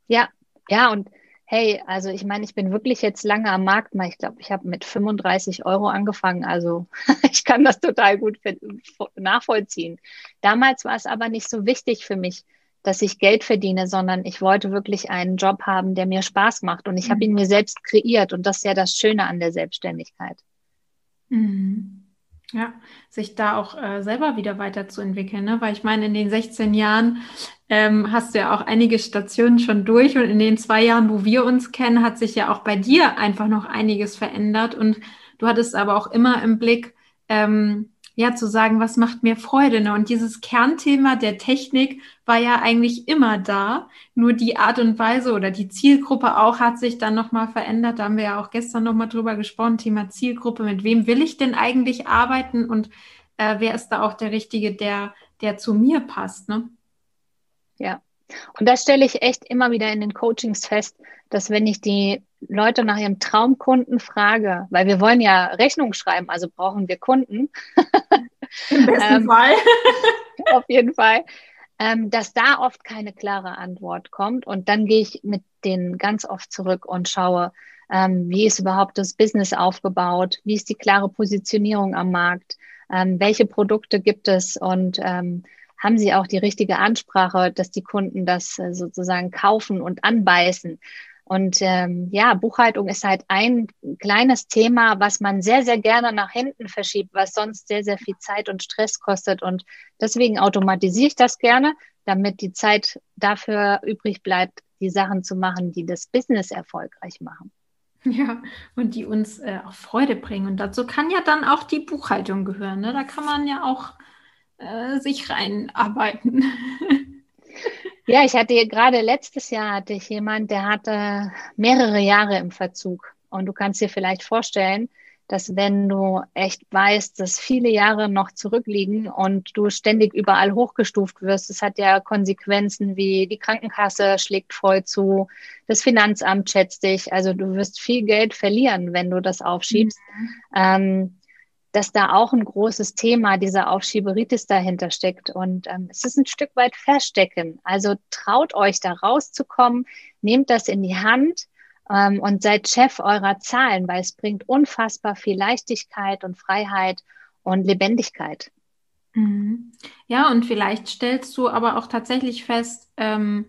Ja, ja, und hey, also ich meine, ich bin wirklich jetzt lange am Markt, ich glaube, ich habe mit 35 Euro angefangen, also ich kann das total gut nachvollziehen. Damals war es aber nicht so wichtig für mich, dass ich Geld verdiene, sondern ich wollte wirklich einen Job haben, der mir Spaß macht und ich mhm. habe ihn mir selbst kreiert und das ist ja das Schöne an der Selbstständigkeit. Mhm. Ja, sich da auch äh, selber wieder weiterzuentwickeln, ne? weil ich meine, in den 16 Jahren ähm, hast du ja auch einige Stationen schon durch und in den zwei Jahren, wo wir uns kennen, hat sich ja auch bei dir einfach noch einiges verändert und du hattest aber auch immer im Blick, ähm, ja, zu sagen, was macht mir Freude. Ne? Und dieses Kernthema der Technik war ja eigentlich immer da. Nur die Art und Weise oder die Zielgruppe auch hat sich dann nochmal verändert. Da haben wir ja auch gestern nochmal drüber gesprochen, Thema Zielgruppe. Mit wem will ich denn eigentlich arbeiten und äh, wer ist da auch der Richtige, der, der zu mir passt, ne? Ja. Und das stelle ich echt immer wieder in den Coachings fest, dass wenn ich die Leute nach ihrem Traumkunden frage, weil wir wollen ja Rechnung schreiben, also brauchen wir Kunden. Im besten ähm, Fall. auf jeden Fall. Ähm, dass da oft keine klare Antwort kommt. Und dann gehe ich mit denen ganz oft zurück und schaue, ähm, wie ist überhaupt das Business aufgebaut, wie ist die klare Positionierung am Markt, ähm, welche Produkte gibt es und ähm, haben sie auch die richtige Ansprache, dass die Kunden das äh, sozusagen kaufen und anbeißen. Und ähm, ja, Buchhaltung ist halt ein kleines Thema, was man sehr, sehr gerne nach hinten verschiebt, was sonst sehr, sehr viel Zeit und Stress kostet. Und deswegen automatisiere ich das gerne, damit die Zeit dafür übrig bleibt, die Sachen zu machen, die das Business erfolgreich machen. Ja, und die uns äh, auch Freude bringen. Und dazu kann ja dann auch die Buchhaltung gehören. Ne? Da kann man ja auch äh, sich reinarbeiten. Ja, ich hatte gerade letztes Jahr hatte ich jemand, der hatte mehrere Jahre im Verzug. Und du kannst dir vielleicht vorstellen, dass wenn du echt weißt, dass viele Jahre noch zurückliegen und du ständig überall hochgestuft wirst, das hat ja Konsequenzen wie die Krankenkasse schlägt voll zu, das Finanzamt schätzt dich, also du wirst viel Geld verlieren, wenn du das aufschiebst. Mhm. Ähm, dass da auch ein großes Thema dieser Aufschieberitis dahinter steckt. Und ähm, es ist ein Stück weit Verstecken. Also traut euch da rauszukommen, nehmt das in die Hand ähm, und seid Chef eurer Zahlen, weil es bringt unfassbar viel Leichtigkeit und Freiheit und Lebendigkeit. Mhm. Ja, und vielleicht stellst du aber auch tatsächlich fest, ähm,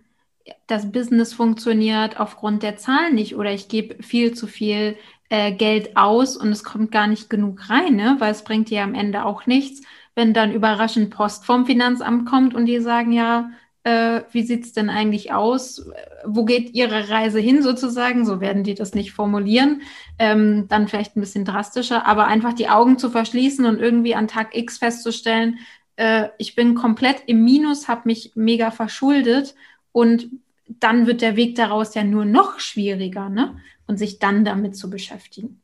das Business funktioniert aufgrund der Zahlen nicht oder ich gebe viel zu viel äh, Geld aus und es kommt gar nicht genug rein, ne? weil es bringt dir am Ende auch nichts, wenn dann überraschend Post vom Finanzamt kommt und die sagen, ja, äh, wie sieht es denn eigentlich aus? Wo geht Ihre Reise hin sozusagen? So werden die das nicht formulieren. Ähm, dann vielleicht ein bisschen drastischer, aber einfach die Augen zu verschließen und irgendwie an Tag X festzustellen, äh, ich bin komplett im Minus, habe mich mega verschuldet und dann wird der Weg daraus ja nur noch schwieriger, ne? Und sich dann damit zu beschäftigen.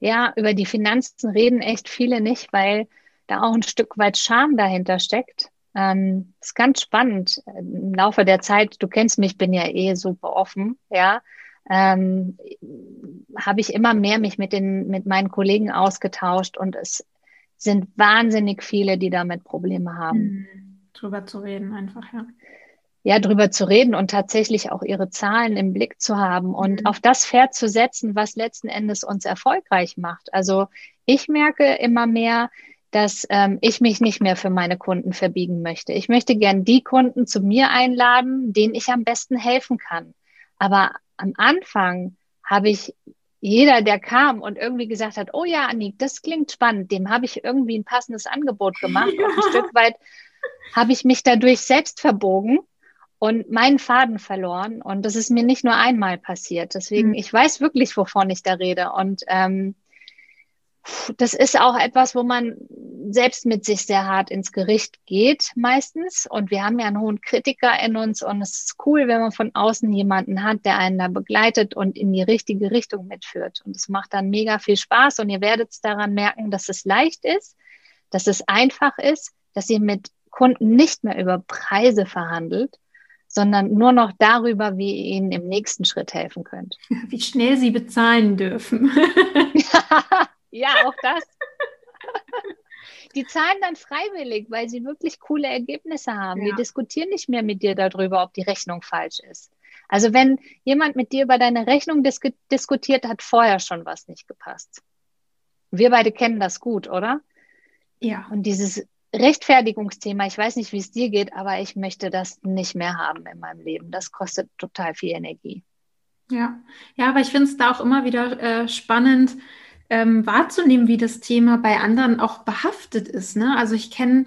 Ja, über die Finanzen reden echt viele nicht, weil da auch ein Stück weit Scham dahinter steckt. Ähm, ist ganz spannend. Im Laufe der Zeit, du kennst mich, bin ja eh super offen, ja. Ähm, habe ich immer mehr mich mit den mit meinen Kollegen ausgetauscht und es sind wahnsinnig viele, die damit Probleme haben. Mhm. Drüber zu reden einfach, ja ja, drüber zu reden und tatsächlich auch ihre Zahlen im Blick zu haben und mhm. auf das Pferd zu setzen, was letzten Endes uns erfolgreich macht. Also ich merke immer mehr, dass ähm, ich mich nicht mehr für meine Kunden verbiegen möchte. Ich möchte gern die Kunden zu mir einladen, denen ich am besten helfen kann. Aber am Anfang habe ich jeder, der kam und irgendwie gesagt hat, oh ja, Annik, das klingt spannend, dem habe ich irgendwie ein passendes Angebot gemacht. Ja. Und ein Stück weit habe ich mich dadurch selbst verbogen und meinen Faden verloren. Und das ist mir nicht nur einmal passiert. Deswegen, mhm. ich weiß wirklich, wovon ich da rede. Und ähm, das ist auch etwas, wo man selbst mit sich sehr hart ins Gericht geht, meistens. Und wir haben ja einen hohen Kritiker in uns. Und es ist cool, wenn man von außen jemanden hat, der einen da begleitet und in die richtige Richtung mitführt. Und es macht dann mega viel Spaß. Und ihr werdet es daran merken, dass es leicht ist, dass es einfach ist, dass ihr mit Kunden nicht mehr über Preise verhandelt, sondern nur noch darüber, wie ihr ihnen im nächsten Schritt helfen könnt. Wie schnell sie bezahlen dürfen. ja, auch das. Die zahlen dann freiwillig, weil sie wirklich coole Ergebnisse haben. Ja. Die diskutieren nicht mehr mit dir darüber, ob die Rechnung falsch ist. Also wenn jemand mit dir über deine Rechnung dis diskutiert, hat vorher schon was nicht gepasst. Wir beide kennen das gut, oder? Ja. Und dieses Rechtfertigungsthema, ich weiß nicht, wie es dir geht, aber ich möchte das nicht mehr haben in meinem Leben. Das kostet total viel Energie. Ja, ja, aber ich finde es da auch immer wieder äh, spannend ähm, wahrzunehmen, wie das Thema bei anderen auch behaftet ist. Ne? Also ich kenne,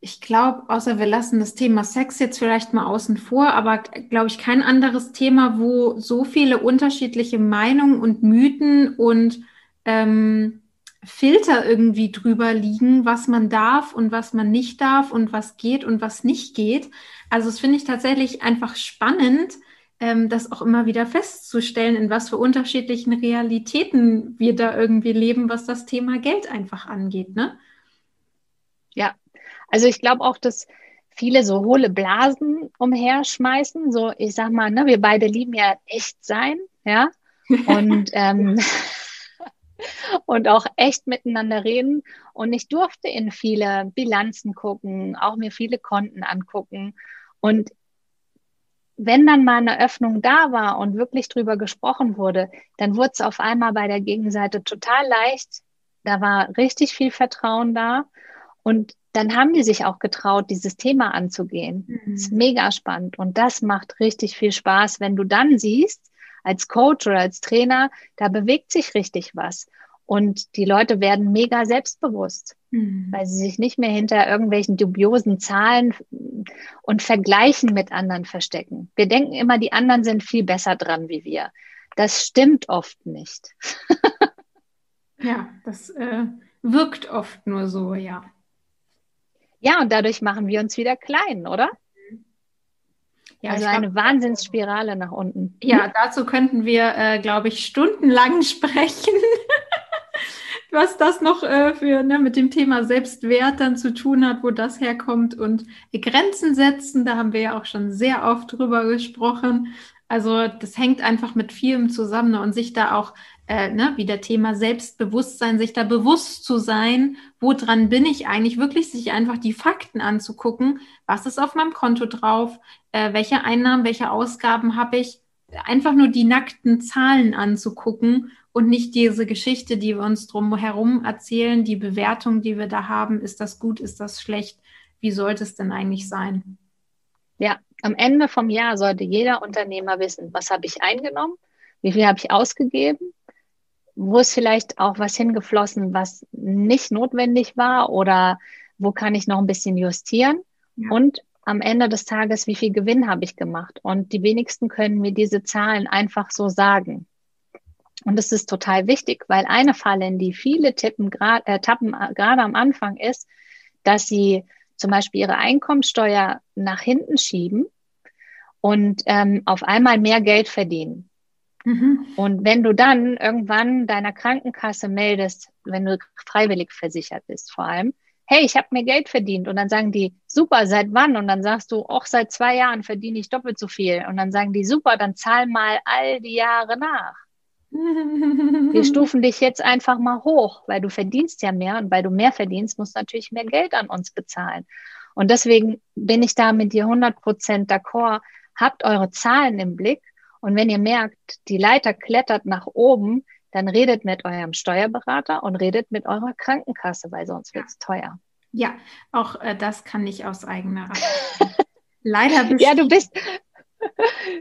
ich glaube, außer wir lassen das Thema Sex jetzt vielleicht mal außen vor, aber glaube ich kein anderes Thema, wo so viele unterschiedliche Meinungen und Mythen und ähm, Filter irgendwie drüber liegen, was man darf und was man nicht darf und was geht und was nicht geht. Also das finde ich tatsächlich einfach spannend, ähm, das auch immer wieder festzustellen, in was für unterschiedlichen Realitäten wir da irgendwie leben, was das Thema Geld einfach angeht, ne? Ja, also ich glaube auch, dass viele so hohle Blasen umherschmeißen. So, ich sag mal, ne, wir beide lieben ja echt sein, ja. Und ähm, und auch echt miteinander reden. Und ich durfte in viele Bilanzen gucken, auch mir viele Konten angucken. Und wenn dann mal eine Öffnung da war und wirklich drüber gesprochen wurde, dann wurde es auf einmal bei der Gegenseite total leicht. Da war richtig viel Vertrauen da. Und dann haben die sich auch getraut, dieses Thema anzugehen. Mhm. Das ist mega spannend. Und das macht richtig viel Spaß, wenn du dann siehst, als Coach oder als Trainer, da bewegt sich richtig was. Und die Leute werden mega selbstbewusst, mhm. weil sie sich nicht mehr hinter irgendwelchen dubiosen Zahlen und Vergleichen mit anderen verstecken. Wir denken immer, die anderen sind viel besser dran wie wir. Das stimmt oft nicht. ja, das äh, wirkt oft nur so, ja. Ja, und dadurch machen wir uns wieder klein, oder? Ja, also eine glaub, Wahnsinnsspirale nach unten. Ja, dazu könnten wir, äh, glaube ich, stundenlang sprechen, was das noch äh, für ne, mit dem Thema Selbstwert dann zu tun hat, wo das herkommt und Grenzen setzen. Da haben wir ja auch schon sehr oft drüber gesprochen. Also das hängt einfach mit vielem zusammen und sich da auch äh, ne, wie der Thema Selbstbewusstsein, sich da bewusst zu sein, woran bin ich eigentlich, wirklich sich einfach die Fakten anzugucken, was ist auf meinem Konto drauf, äh, welche Einnahmen, welche Ausgaben habe ich, einfach nur die nackten Zahlen anzugucken und nicht diese Geschichte, die wir uns drum herum erzählen, die Bewertung, die wir da haben, ist das gut, ist das schlecht, wie sollte es denn eigentlich sein? Ja, am Ende vom Jahr sollte jeder Unternehmer wissen, was habe ich eingenommen, wie viel habe ich ausgegeben wo ist vielleicht auch was hingeflossen, was nicht notwendig war oder wo kann ich noch ein bisschen justieren? Ja. Und am Ende des Tages, wie viel Gewinn habe ich gemacht? Und die wenigsten können mir diese Zahlen einfach so sagen. Und das ist total wichtig, weil eine Falle, in die viele tippen, grad, äh, tappen äh, gerade am Anfang ist, dass sie zum Beispiel ihre Einkommensteuer nach hinten schieben und ähm, auf einmal mehr Geld verdienen. Mhm. Und wenn du dann irgendwann deiner Krankenkasse meldest, wenn du freiwillig versichert bist vor allem, hey, ich habe mir Geld verdient. Und dann sagen die, super, seit wann? Und dann sagst du, auch seit zwei Jahren verdiene ich doppelt so viel. Und dann sagen die, super, dann zahl mal all die Jahre nach. Wir stufen dich jetzt einfach mal hoch, weil du verdienst ja mehr und weil du mehr verdienst, musst du natürlich mehr Geld an uns bezahlen. Und deswegen bin ich da mit dir 100 Prozent d'accord. Habt eure Zahlen im Blick und wenn ihr merkt, die Leiter klettert nach oben, dann redet mit eurem Steuerberater und redet mit eurer Krankenkasse, weil sonst wird es teuer. Ja, auch äh, das kann ich aus eigener. Leider Ja, du bist,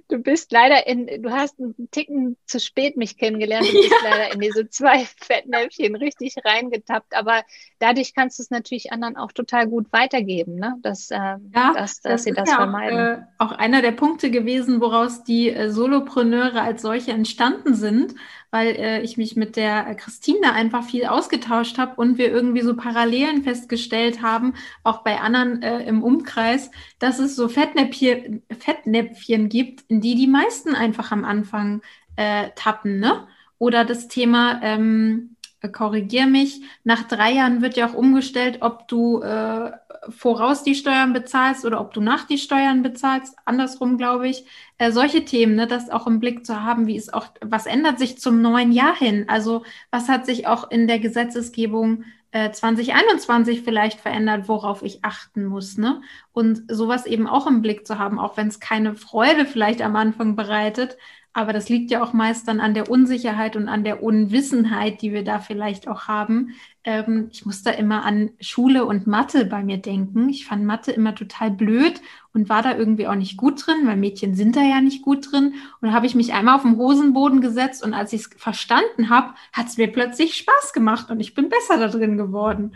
Du bist leider in, du hast einen Ticken zu spät mich kennengelernt. Du bist ja. leider in diese zwei Fettnäpfchen richtig reingetappt. Aber dadurch kannst du es natürlich anderen auch total gut weitergeben, ne? dass, äh, ja, dass, dass das sie das ja vermeiden. Auch, äh, auch einer der Punkte gewesen, woraus die äh, Solopreneure als solche entstanden sind, weil äh, ich mich mit der Christine einfach viel ausgetauscht habe und wir irgendwie so Parallelen festgestellt haben, auch bei anderen äh, im Umkreis, dass es so Fettnäpfchen, Fettnäpfchen gibt, in die die meisten einfach am Anfang äh, tappen, ne? Oder das Thema, ähm, korrigier mich, nach drei Jahren wird ja auch umgestellt, ob du äh, voraus die Steuern bezahlst oder ob du nach die Steuern bezahlst, andersrum glaube ich. Äh, solche Themen, ne, das auch im Blick zu haben, wie es auch, was ändert sich zum neuen Jahr hin? Also was hat sich auch in der Gesetzesgebung äh, 2021 vielleicht verändert, worauf ich achten muss, ne? Und sowas eben auch im Blick zu haben, auch wenn es keine Freude vielleicht am Anfang bereitet, aber das liegt ja auch meist dann an der Unsicherheit und an der Unwissenheit, die wir da vielleicht auch haben. Ähm, ich muss da immer an Schule und Mathe bei mir denken. Ich fand Mathe immer total blöd und war da irgendwie auch nicht gut drin, weil Mädchen sind da ja nicht gut drin. Und da habe ich mich einmal auf den Hosenboden gesetzt und als ich es verstanden habe, hat es mir plötzlich Spaß gemacht und ich bin besser da drin geworden.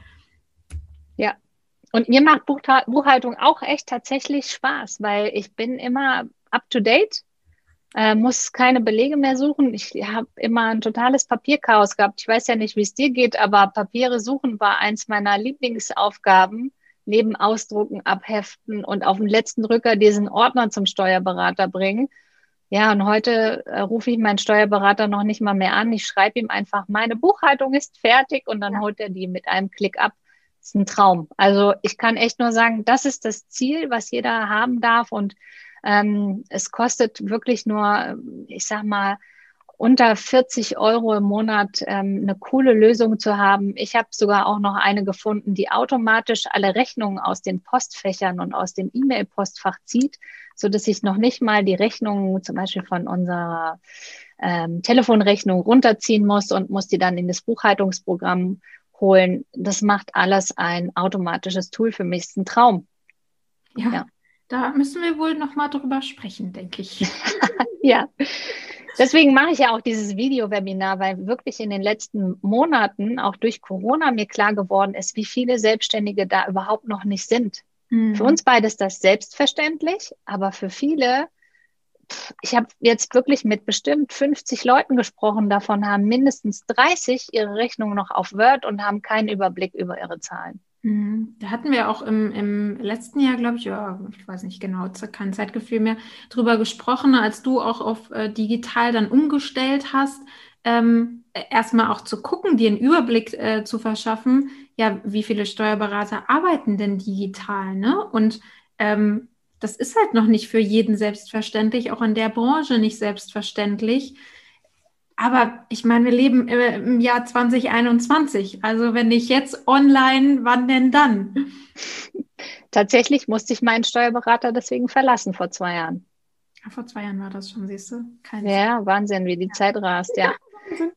Ja, und mir macht Buchhaltung auch echt tatsächlich Spaß, weil ich bin immer up to date äh, muss keine Belege mehr suchen. Ich habe immer ein totales Papierchaos gehabt. Ich weiß ja nicht, wie es dir geht, aber Papiere suchen war eins meiner Lieblingsaufgaben. Neben Ausdrucken, Abheften und auf den letzten Drücker diesen Ordner zum Steuerberater bringen. Ja, und heute äh, rufe ich meinen Steuerberater noch nicht mal mehr an. Ich schreibe ihm einfach, meine Buchhaltung ist fertig und dann ja. holt er die mit einem Klick ab. Das ist ein Traum. Also ich kann echt nur sagen, das ist das Ziel, was jeder haben darf. Und ähm, es kostet wirklich nur, ich sag mal, unter 40 Euro im Monat ähm, eine coole Lösung zu haben. Ich habe sogar auch noch eine gefunden, die automatisch alle Rechnungen aus den Postfächern und aus dem E-Mail-Postfach zieht, so dass ich noch nicht mal die Rechnungen zum Beispiel von unserer ähm, Telefonrechnung runterziehen muss und muss die dann in das Buchhaltungsprogramm holen. Das macht alles ein automatisches Tool für mich. Das ist ein Traum. Ja. ja. Da müssen wir wohl noch mal drüber sprechen, denke ich. ja. Deswegen mache ich ja auch dieses Video-Webinar, weil wirklich in den letzten Monaten auch durch Corona mir klar geworden ist, wie viele Selbstständige da überhaupt noch nicht sind. Mhm. Für uns beide ist das selbstverständlich, aber für viele, ich habe jetzt wirklich mit bestimmt 50 Leuten gesprochen, davon haben mindestens 30 ihre Rechnung noch auf Word und haben keinen Überblick über ihre Zahlen. Mhm. Da hatten wir auch im, im letzten Jahr, glaube ich, ja, ich weiß nicht genau, kein Zeitgefühl mehr, drüber gesprochen, als du auch auf äh, digital dann umgestellt hast, ähm, erstmal auch zu gucken, dir einen Überblick äh, zu verschaffen, ja, wie viele Steuerberater arbeiten denn digital, ne? Und ähm, das ist halt noch nicht für jeden selbstverständlich, auch in der Branche nicht selbstverständlich. Aber ich meine, wir leben im Jahr 2021. Also wenn nicht jetzt online, wann denn dann? Tatsächlich musste ich meinen Steuerberater deswegen verlassen vor zwei Jahren. Ja, vor zwei Jahren war das schon, siehst du? Kein ja, Wahnsinn, wie die ja. Zeit rast, ja.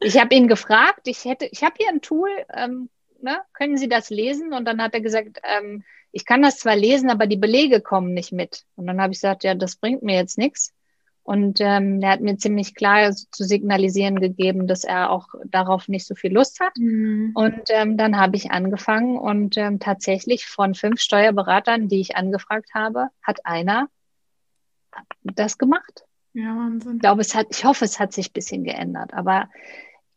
Ich habe ihn gefragt, ich hätte, ich habe hier ein Tool, ähm, ne, können Sie das lesen? Und dann hat er gesagt, ähm, ich kann das zwar lesen, aber die Belege kommen nicht mit. Und dann habe ich gesagt, ja, das bringt mir jetzt nichts. Und ähm, er hat mir ziemlich klar zu signalisieren gegeben, dass er auch darauf nicht so viel Lust hat. Mhm. Und ähm, dann habe ich angefangen und ähm, tatsächlich von fünf Steuerberatern, die ich angefragt habe, hat einer das gemacht. Ja, Wahnsinn. Ich glaube, es hat, ich hoffe, es hat sich ein bisschen geändert. Aber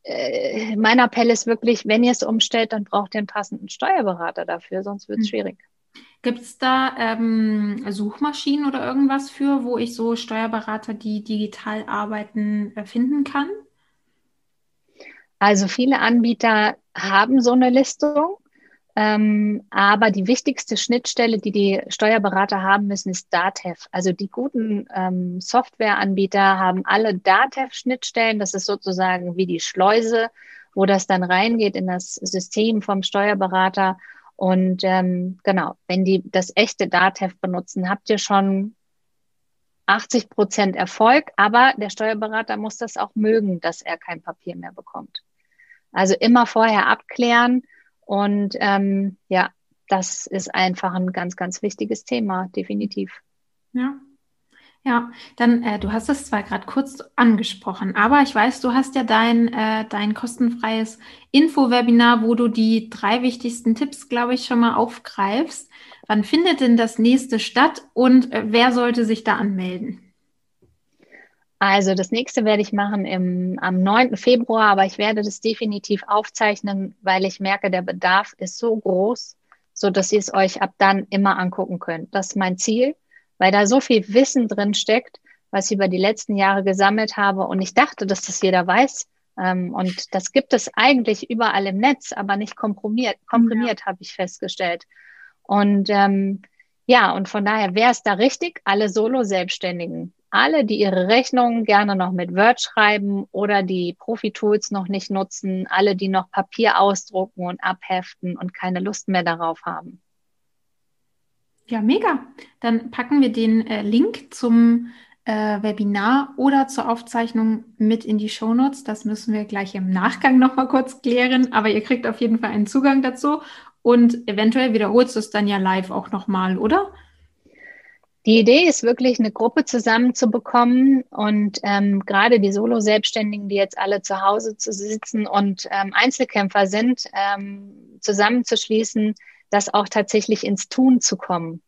äh, mein Appell ist wirklich, wenn ihr es umstellt, dann braucht ihr einen passenden Steuerberater dafür, sonst wird es mhm. schwierig. Gibt es da ähm, Suchmaschinen oder irgendwas für, wo ich so Steuerberater, die digital arbeiten, äh, finden kann? Also viele Anbieter haben so eine Listung, ähm, aber die wichtigste Schnittstelle, die die Steuerberater haben müssen, ist DATEV. Also die guten ähm, Softwareanbieter haben alle DATEV-Schnittstellen. Das ist sozusagen wie die Schleuse, wo das dann reingeht in das System vom Steuerberater. Und ähm, genau, wenn die das echte DATEV benutzen, habt ihr schon 80 Prozent Erfolg, aber der Steuerberater muss das auch mögen, dass er kein Papier mehr bekommt. Also immer vorher abklären und ähm, ja, das ist einfach ein ganz, ganz wichtiges Thema, definitiv. Ja, ja, dann, äh, du hast es zwar gerade kurz angesprochen, aber ich weiß, du hast ja dein, äh, dein kostenfreies Info-Webinar, wo du die drei wichtigsten Tipps, glaube ich, schon mal aufgreifst. Wann findet denn das nächste statt und äh, wer sollte sich da anmelden? Also das nächste werde ich machen im, am 9. Februar, aber ich werde das definitiv aufzeichnen, weil ich merke, der Bedarf ist so groß, so dass ihr es euch ab dann immer angucken könnt. Das ist mein Ziel weil da so viel Wissen drin steckt, was ich über die letzten Jahre gesammelt habe. Und ich dachte, dass das jeder weiß. Ähm, und das gibt es eigentlich überall im Netz, aber nicht komprimiert, komprimiert ja. habe ich festgestellt. Und ähm, ja, und von daher wäre es da richtig, alle Solo-Selbstständigen, alle, die ihre Rechnungen gerne noch mit Word schreiben oder die Profi-Tools noch nicht nutzen, alle, die noch Papier ausdrucken und abheften und keine Lust mehr darauf haben. Ja, mega. Dann packen wir den äh, Link zum äh, Webinar oder zur Aufzeichnung mit in die Shownotes. Das müssen wir gleich im Nachgang nochmal kurz klären, aber ihr kriegt auf jeden Fall einen Zugang dazu und eventuell wiederholst du es dann ja live auch nochmal, oder? Die Idee ist wirklich, eine Gruppe zusammenzubekommen und ähm, gerade die Solo-Selbstständigen, die jetzt alle zu Hause zu sitzen und ähm, Einzelkämpfer sind, ähm, zusammenzuschließen, das auch tatsächlich ins Tun zu kommen.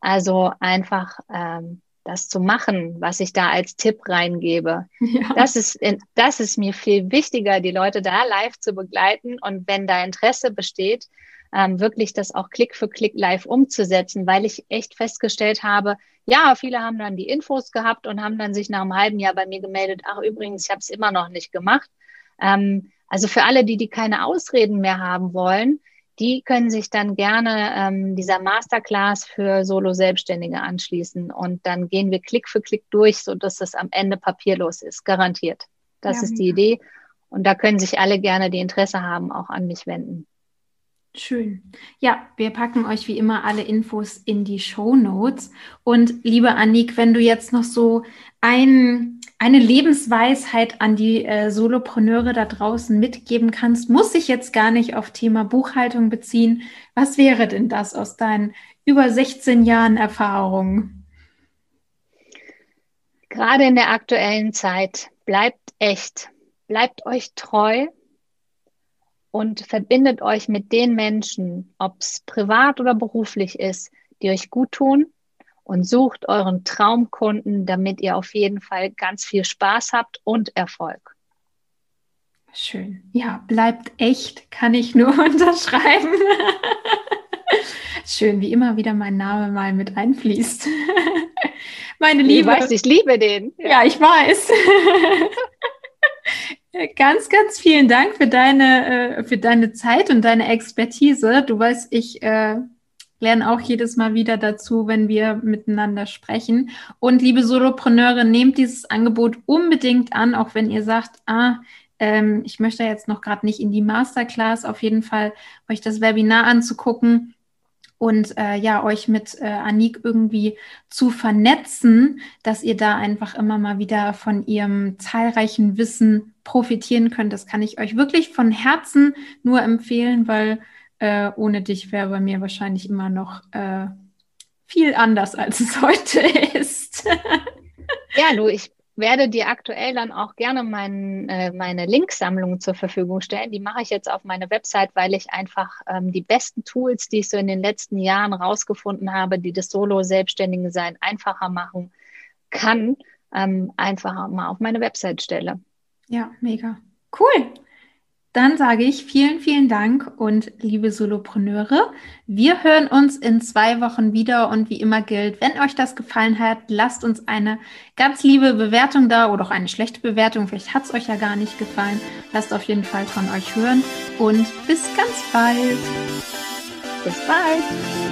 Also einfach ähm, das zu machen, was ich da als Tipp reingebe. Ja. Das, ist, das ist mir viel wichtiger, die Leute da live zu begleiten und wenn da Interesse besteht, ähm, wirklich das auch Klick für Klick live umzusetzen, weil ich echt festgestellt habe, ja, viele haben dann die Infos gehabt und haben dann sich nach einem halben Jahr bei mir gemeldet, ach übrigens, ich habe es immer noch nicht gemacht. Ähm, also für alle, die, die keine Ausreden mehr haben wollen, die können sich dann gerne ähm, dieser Masterclass für Solo-Selbstständige anschließen und dann gehen wir Klick für Klick durch, so dass es am Ende papierlos ist, garantiert. Das ja, ist die Idee und da können sich alle gerne, die Interesse haben, auch an mich wenden. Schön. Ja, wir packen euch wie immer alle Infos in die Show Notes. Und liebe Annik, wenn du jetzt noch so ein, eine Lebensweisheit an die äh, Solopreneure da draußen mitgeben kannst, muss sich jetzt gar nicht auf Thema Buchhaltung beziehen. Was wäre denn das aus deinen über 16 Jahren Erfahrung? Gerade in der aktuellen Zeit, bleibt echt, bleibt euch treu und verbindet euch mit den Menschen, ob es privat oder beruflich ist, die euch gut tun und sucht euren Traumkunden, damit ihr auf jeden Fall ganz viel Spaß habt und Erfolg. Schön. Ja, bleibt echt, kann ich nur unterschreiben. Schön, wie immer wieder mein Name mal mit einfließt. Meine Liebe. Ich weiß, ich liebe den. Ja, ich weiß. ganz, ganz vielen Dank für deine, äh, für deine Zeit und deine Expertise. Du weißt, ich äh, lerne auch jedes Mal wieder dazu, wenn wir miteinander sprechen. Und liebe Solopreneure, nehmt dieses Angebot unbedingt an, auch wenn ihr sagt, ah, ähm, ich möchte jetzt noch gerade nicht in die Masterclass, auf jeden Fall euch das Webinar anzugucken und äh, ja, euch mit äh, Anik irgendwie zu vernetzen, dass ihr da einfach immer mal wieder von ihrem zahlreichen Wissen profitieren könnt. Das kann ich euch wirklich von Herzen nur empfehlen, weil äh, ohne dich wäre bei mir wahrscheinlich immer noch äh, viel anders, als es heute ist. ja, du, ich werde dir aktuell dann auch gerne mein, äh, meine Linksammlung zur Verfügung stellen. Die mache ich jetzt auf meine Website, weil ich einfach ähm, die besten Tools, die ich so in den letzten Jahren rausgefunden habe, die das Solo-Selbstständigen sein einfacher machen kann, ähm, einfach mal auf meine Website stelle. Ja, mega. Cool. Dann sage ich vielen, vielen Dank und liebe Solopreneure, wir hören uns in zwei Wochen wieder und wie immer gilt, wenn euch das gefallen hat, lasst uns eine ganz liebe Bewertung da oder auch eine schlechte Bewertung, vielleicht hat es euch ja gar nicht gefallen. Lasst auf jeden Fall von euch hören und bis ganz bald. Bis bald.